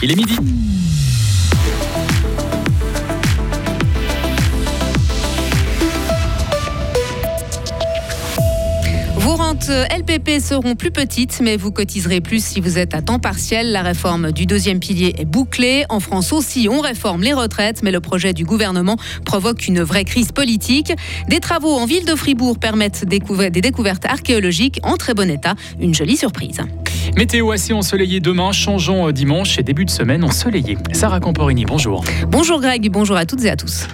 Il est midi. Vos rentes LPP seront plus petites, mais vous cotiserez plus si vous êtes à temps partiel. La réforme du deuxième pilier est bouclée. En France aussi, on réforme les retraites, mais le projet du gouvernement provoque une vraie crise politique. Des travaux en ville de Fribourg permettent des découvertes archéologiques en très bon état. Une jolie surprise. Météo assez ensoleillé demain, changeons dimanche et début de semaine ensoleillé. Sarah Camporini, bonjour. Bonjour Greg, bonjour à toutes et à tous.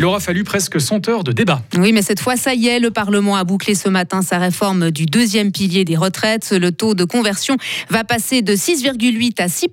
Il aura fallu presque 100 heures de débat. Oui, mais cette fois, ça y est, le Parlement a bouclé ce matin sa réforme du deuxième pilier des retraites. Le taux de conversion va passer de 6,8 à 6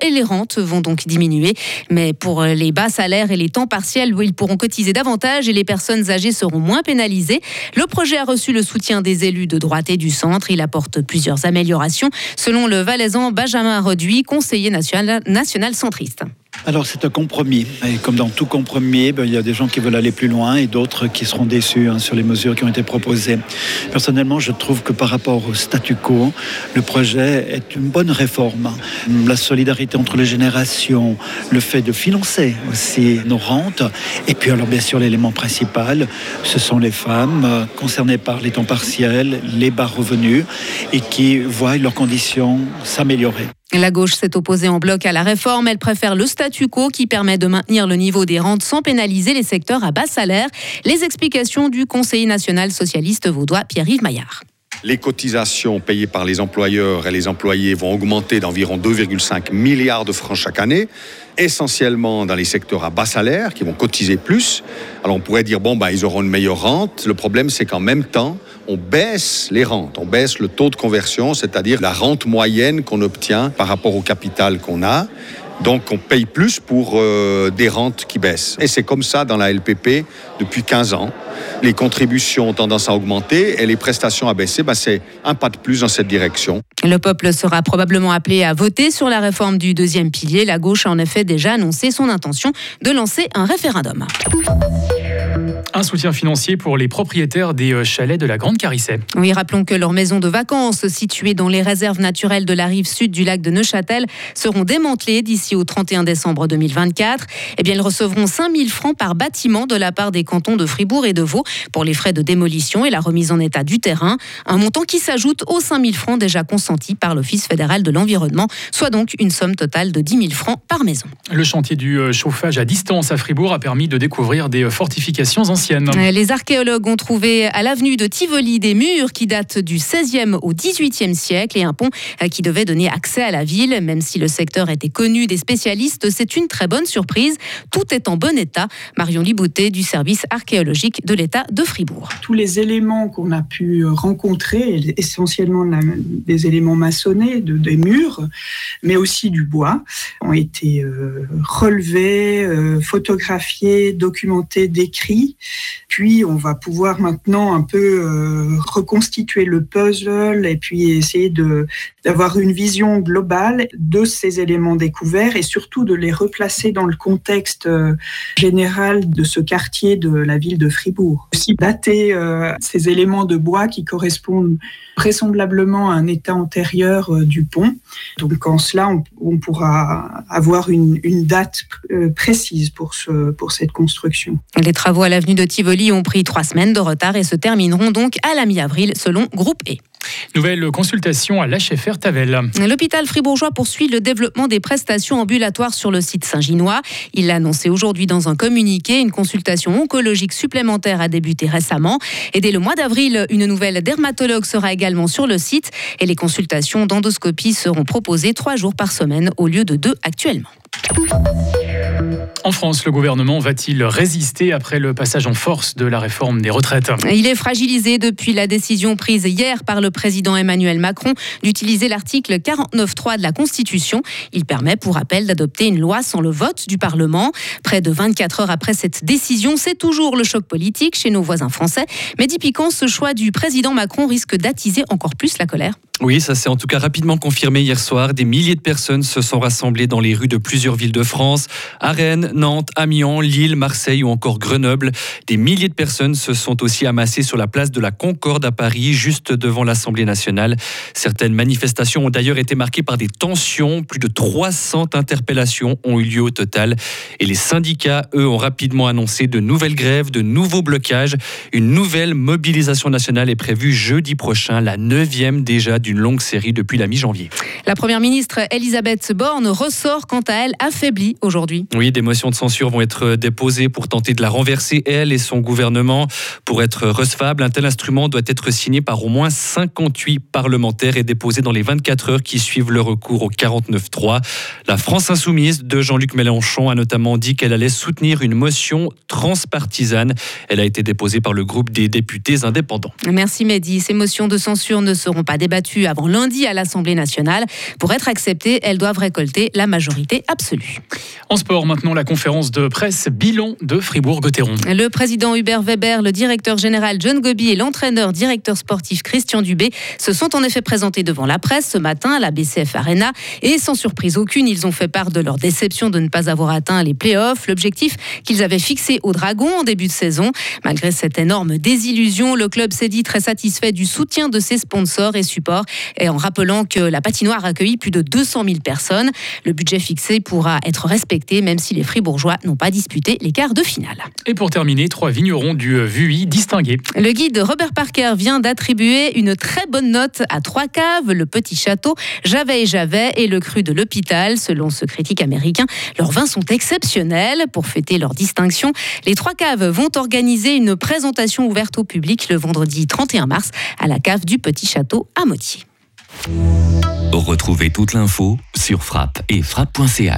et les rentes vont donc diminuer. Mais pour les bas salaires et les temps partiels, ils pourront cotiser davantage et les personnes âgées seront moins pénalisées. Le projet a reçu le soutien des élus de droite et du centre. Il apporte plusieurs améliorations, selon le valaisan Benjamin Reduit, conseiller national, national centriste. Alors c'est un compromis. Et comme dans tout compromis, ben, il y a des gens qui veulent aller plus loin et d'autres qui seront déçus hein, sur les mesures qui ont été proposées. Personnellement, je trouve que par rapport au statu quo, le projet est une bonne réforme. La solidarité entre les générations, le fait de financer aussi nos rentes, et puis alors bien sûr l'élément principal, ce sont les femmes euh, concernées par les temps partiels, les bas revenus, et qui voient leurs conditions s'améliorer. La gauche s'est opposée en bloc à la réforme. Elle préfère le statu quo qui permet de maintenir le niveau des rentes sans pénaliser les secteurs à bas salaire. Les explications du conseiller national socialiste vaudois Pierre-Yves Maillard. Les cotisations payées par les employeurs et les employés vont augmenter d'environ 2,5 milliards de francs chaque année, essentiellement dans les secteurs à bas salaire qui vont cotiser plus. Alors on pourrait dire, bon, bah, ils auront une meilleure rente. Le problème, c'est qu'en même temps, on baisse les rentes, on baisse le taux de conversion, c'est-à-dire la rente moyenne qu'on obtient par rapport au capital qu'on a. Donc on paye plus pour euh, des rentes qui baissent. Et c'est comme ça dans la LPP depuis 15 ans. Les contributions ont tendance à augmenter et les prestations à baisser. Ben, c'est un pas de plus dans cette direction. Le peuple sera probablement appelé à voter sur la réforme du deuxième pilier. La gauche a en effet déjà annoncé son intention de lancer un référendum. Un soutien financier pour les propriétaires des euh, chalets de la Grande Carissée. Oui, rappelons que leurs maisons de vacances situées dans les réserves naturelles de la rive sud du lac de Neuchâtel seront démantelées d'ici au 31 décembre 2024. Eh bien, elles recevront 5000 francs par bâtiment de la part des cantons de Fribourg et de Vaud pour les frais de démolition et la remise en état du terrain. Un montant qui s'ajoute aux 5000 francs déjà consentis par l'Office fédéral de l'environnement, soit donc une somme totale de 10 000 francs par maison. Le chantier du euh, chauffage à distance à Fribourg a permis de découvrir des euh, anciennes les archéologues ont trouvé à l'avenue de Tivoli des murs qui datent du 16e au 18e siècle et un pont euh, qui devait donner accès à la ville. Même si le secteur était connu des spécialistes, c'est une très bonne surprise. Tout est en bon état. Marion Liboutet du service archéologique de l'État de Fribourg. Tous les éléments qu'on a pu rencontrer, essentiellement des éléments maçonnés, de, des murs, mais aussi du bois, ont été euh, relevés, euh, photographiés, documentés, décrits. Puis on va pouvoir maintenant un peu euh, reconstituer le puzzle et puis essayer de d'avoir une vision globale de ces éléments découverts et surtout de les replacer dans le contexte euh, général de ce quartier de la ville de Fribourg. Aussi dater euh, ces éléments de bois qui correspondent vraisemblablement à un état antérieur du pont. Donc en cela, on, pourra avoir une, une date précise pour, ce, pour cette construction. Les travaux à l'avenue de Tivoli ont pris trois semaines de retard et se termineront donc à la mi-avril selon Groupe E. Nouvelle consultation à l'HFR Tavel. L'hôpital fribourgeois poursuit le développement des prestations ambulatoires sur le site Saint-Ginois. Il l'a annoncé aujourd'hui dans un communiqué. Une consultation oncologique supplémentaire a débuté récemment. Et dès le mois d'avril, une nouvelle dermatologue sera également sur le site. Et les consultations d'endoscopie seront proposées trois jours par semaine au lieu de deux actuellement. En France, le gouvernement va-t-il résister après le passage en force de la réforme des retraites? Il est fragilisé depuis la décision prise hier par le président Emmanuel Macron d'utiliser l'article 49.3 de la Constitution. Il permet, pour rappel, d'adopter une loi sans le vote du Parlement. Près de 24 heures après cette décision, c'est toujours le choc politique chez nos voisins français. Mais dit piquant, ce choix du président Macron risque d'attiser encore plus la colère. Oui, ça s'est en tout cas rapidement confirmé hier soir. Des milliers de personnes se sont rassemblées dans les rues de plusieurs villes de France. À Rennes, Nantes, Amiens, Lille, Marseille ou encore Grenoble. Des milliers de personnes se sont aussi amassées sur la place de la Concorde à Paris, juste devant l'Assemblée nationale. Certaines manifestations ont d'ailleurs été marquées par des tensions. Plus de 300 interpellations ont eu lieu au total. Et les syndicats, eux, ont rapidement annoncé de nouvelles grèves, de nouveaux blocages. Une nouvelle mobilisation nationale est prévue jeudi prochain, la neuvième déjà d'une longue série depuis la mi-janvier. La première ministre Elisabeth Borne ressort quant à elle affaiblie aujourd'hui. Oui, des motions de censure vont être déposées pour tenter de la renverser, elle et son gouvernement. Pour être recevable, un tel instrument doit être signé par au moins 58 parlementaires et déposé dans les 24 heures qui suivent le recours au 49-3. La France insoumise de Jean-Luc Mélenchon a notamment dit qu'elle allait soutenir une motion transpartisane. Elle a été déposée par le groupe des députés indépendants. Merci Mehdi. Ces motions de censure ne seront pas débattues avant lundi à l'Assemblée nationale. Pour être acceptées, elles doivent récolter la majorité absolue. En sport, maintenant, la conférence de presse bilan de Fribourg-Gotteron. Le président Hubert Weber, le directeur général John Gobi et l'entraîneur directeur sportif Christian Dubé se sont en effet présentés devant la presse ce matin à la BCF Arena et sans surprise aucune, ils ont fait part de leur déception de ne pas avoir atteint les playoffs, l'objectif qu'ils avaient fixé au Dragon en début de saison. Malgré cette énorme désillusion, le club s'est dit très satisfait du soutien de ses sponsors et supports et en rappelant que la patinoire a accueilli plus de 200 000 personnes. Le budget fixé pourra être respecté même si les Fribourgeois n'ont pas disputé les quarts de finale. Et pour terminer, trois vignerons du VUI distingués. Le guide Robert Parker vient d'attribuer une très bonne note à trois caves, le Petit Château, Javet et Javet et le Cru de l'Hôpital. Selon ce critique américain, leurs vins sont exceptionnels. Pour fêter leur distinction, les trois caves vont organiser une présentation ouverte au public le vendredi 31 mars à la cave du Petit Château à Motier. Retrouvez toute l'info sur frappe et frappe.ch.